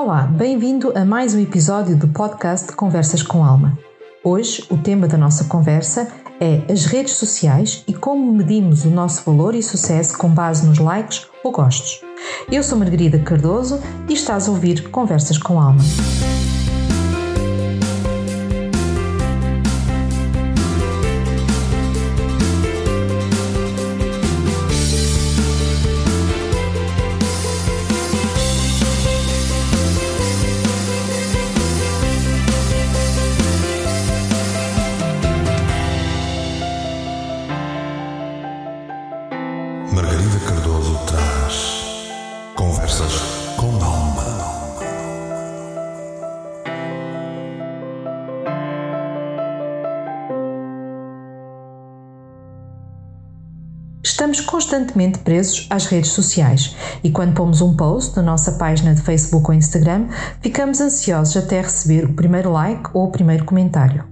Olá, bem-vindo a mais um episódio do podcast Conversas com Alma. Hoje, o tema da nossa conversa é as redes sociais e como medimos o nosso valor e sucesso com base nos likes ou gostos. Eu sou Margarida Cardoso e estás a ouvir Conversas com Alma. Estamos constantemente presos às redes sociais e quando pomos um post na nossa página de Facebook ou Instagram, ficamos ansiosos até receber o primeiro like ou o primeiro comentário.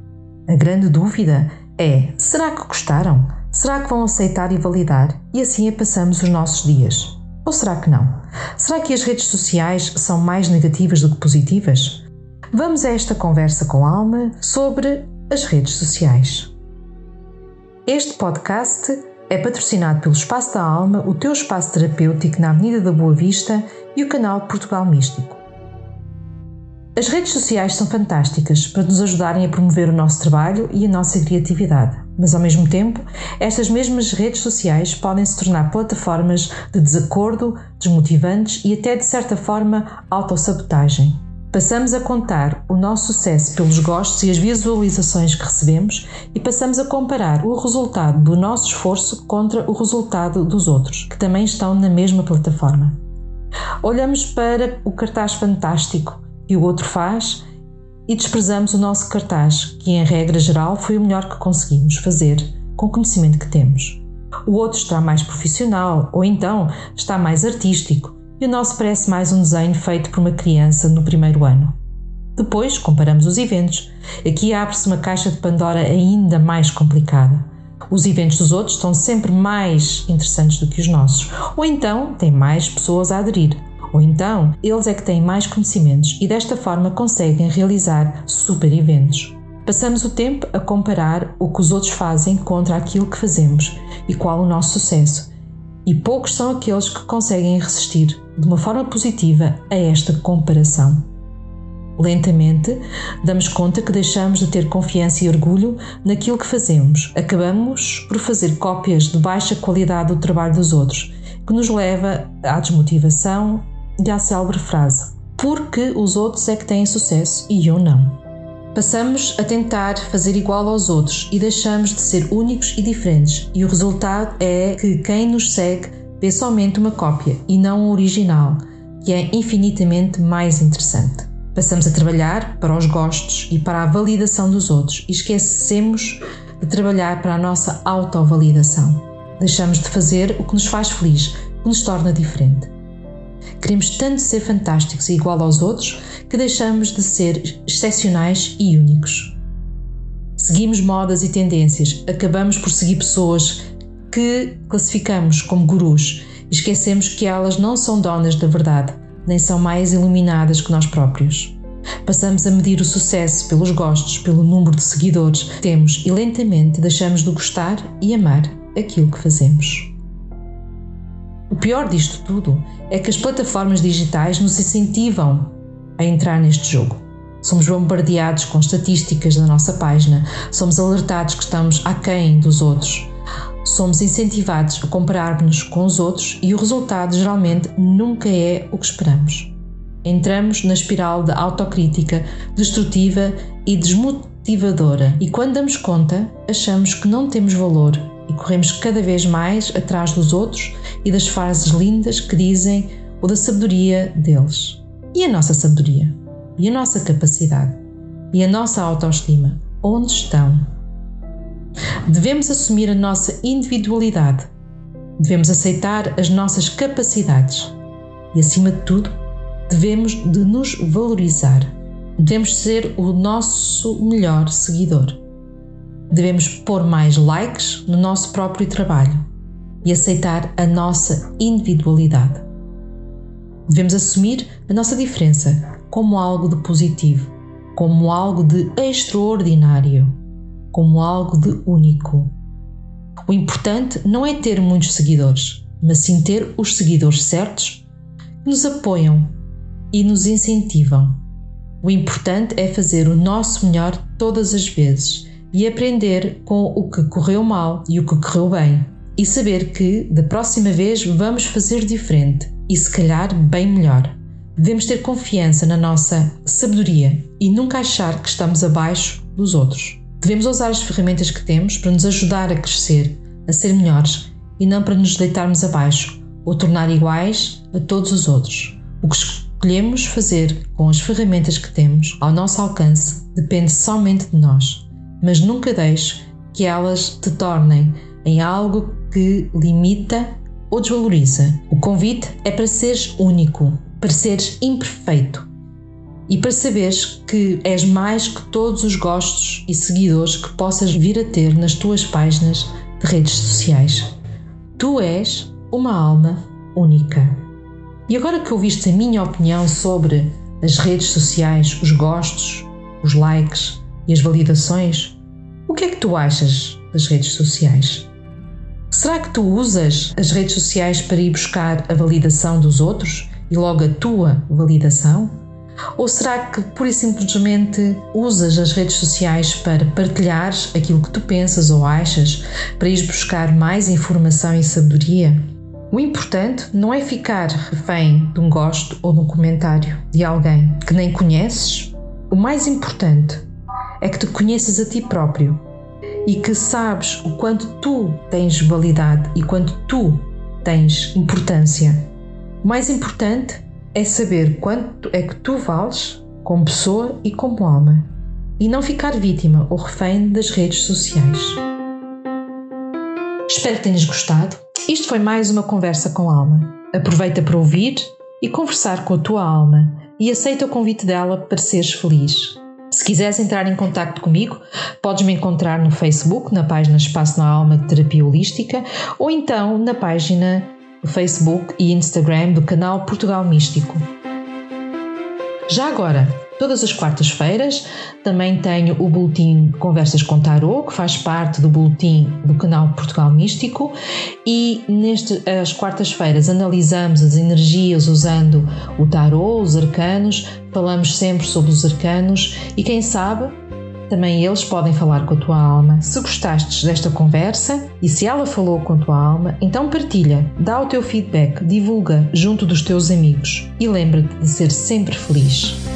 A grande dúvida é: será que gostaram? Será que vão aceitar e validar? E assim passamos os nossos dias. Ou será que não? Será que as redes sociais são mais negativas do que positivas? Vamos a esta conversa com alma sobre as redes sociais. Este podcast é patrocinado pelo Espaço da Alma, o teu espaço terapêutico na Avenida da Boa Vista e o canal Portugal Místico. As redes sociais são fantásticas para nos ajudarem a promover o nosso trabalho e a nossa criatividade, mas ao mesmo tempo, estas mesmas redes sociais podem se tornar plataformas de desacordo, desmotivantes e até de certa forma autossabotagem. Passamos a contar o nosso sucesso pelos gostos e as visualizações que recebemos e passamos a comparar o resultado do nosso esforço contra o resultado dos outros, que também estão na mesma plataforma. Olhamos para o cartaz fantástico que o outro faz e desprezamos o nosso cartaz, que em regra geral foi o melhor que conseguimos fazer com o conhecimento que temos. O outro está mais profissional ou então está mais artístico e o nosso parece mais um desenho feito por uma criança no primeiro ano. Depois comparamos os eventos. Aqui abre-se uma caixa de Pandora ainda mais complicada. Os eventos dos outros estão sempre mais interessantes do que os nossos, ou então têm mais pessoas a aderir, ou então eles é que têm mais conhecimentos e desta forma conseguem realizar super eventos. Passamos o tempo a comparar o que os outros fazem contra aquilo que fazemos e qual o nosso sucesso. E poucos são aqueles que conseguem resistir de uma forma positiva a esta comparação. Lentamente, damos conta que deixamos de ter confiança e orgulho naquilo que fazemos. Acabamos por fazer cópias de baixa qualidade do trabalho dos outros, que nos leva à desmotivação e à célebre frase: Porque os outros é que têm sucesso e eu não. Passamos a tentar fazer igual aos outros e deixamos de ser únicos e diferentes, e o resultado é que quem nos segue vê somente uma cópia e não o original, que é infinitamente mais interessante. Passamos a trabalhar para os gostos e para a validação dos outros e esquecemos de trabalhar para a nossa autovalidação. Deixamos de fazer o que nos faz feliz, que nos torna diferente. Queremos tanto ser fantásticos e igual aos outros que deixamos de ser excepcionais e únicos. Seguimos modas e tendências, acabamos por seguir pessoas que classificamos como gurus e esquecemos que elas não são donas da verdade nem são mais iluminadas que nós próprios. Passamos a medir o sucesso pelos gostos, pelo número de seguidores que temos e lentamente deixamos de gostar e amar aquilo que fazemos. O pior disto tudo é que as plataformas digitais nos incentivam a entrar neste jogo. Somos bombardeados com estatísticas da nossa página, somos alertados que estamos aquém dos outros, somos incentivados a comparar-nos com os outros e o resultado geralmente nunca é o que esperamos. Entramos na espiral de autocrítica destrutiva e desmotivadora, e quando damos conta, achamos que não temos valor e corremos cada vez mais atrás dos outros e das frases lindas que dizem o da sabedoria deles. E a nossa sabedoria? E a nossa capacidade? E a nossa autoestima? Onde estão? Devemos assumir a nossa individualidade. Devemos aceitar as nossas capacidades. E, acima de tudo, devemos de nos valorizar. Devemos ser o nosso melhor seguidor. Devemos pôr mais likes no nosso próprio trabalho e aceitar a nossa individualidade. Devemos assumir a nossa diferença, como algo de positivo, como algo de extraordinário, como algo de único. O importante não é ter muitos seguidores, mas sim ter os seguidores certos que nos apoiam e nos incentivam. O importante é fazer o nosso melhor todas as vezes e aprender com o que correu mal e o que correu bem. E saber que, da próxima vez, vamos fazer diferente e, se calhar, bem melhor. Devemos ter confiança na nossa sabedoria e nunca achar que estamos abaixo dos outros. Devemos usar as ferramentas que temos para nos ajudar a crescer, a ser melhores e não para nos deitarmos abaixo ou tornar iguais a todos os outros. O que escolhemos fazer com as ferramentas que temos ao nosso alcance depende somente de nós, mas nunca deixe que elas te tornem em algo que limita ou desvaloriza. O convite é para seres único, para seres imperfeito e para saberes que és mais que todos os gostos e seguidores que possas vir a ter nas tuas páginas de redes sociais. Tu és uma alma única. E agora que ouviste a minha opinião sobre as redes sociais, os gostos, os likes e as validações, o que é que tu achas das redes sociais? Será que tu usas as redes sociais para ir buscar a validação dos outros e logo a tua validação? Ou será que pura e simplesmente usas as redes sociais para partilhar aquilo que tu pensas ou achas, para ir buscar mais informação e sabedoria? O importante não é ficar refém de um gosto ou de um comentário de alguém que nem conheces. O mais importante é que te conheças a ti próprio e que sabes o quanto tu tens validade e quanto tu tens importância. O mais importante é saber quanto é que tu vales como pessoa e como alma e não ficar vítima ou refém das redes sociais. Espero que tenhas gostado. Isto foi mais uma conversa com alma. Aproveita para ouvir e conversar com a tua alma e aceita o convite dela para seres feliz. Se quiseres entrar em contato comigo, podes me encontrar no Facebook, na página Espaço na Alma de Terapia Holística, ou então na página do Facebook e Instagram do canal Portugal Místico. Já agora, todas as quartas-feiras também tenho o boletim Conversas com Tarot, que faz parte do boletim do canal Portugal Místico, e nestas as quartas-feiras analisamos as energias usando o tarot, os arcanos, falamos sempre sobre os arcanos e quem sabe também eles podem falar com a tua alma. Se gostastes desta conversa e se ela falou com a tua alma, então partilha, dá o teu feedback, divulga junto dos teus amigos e lembra-te de ser sempre feliz.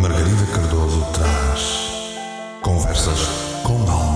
Foi feito para ti.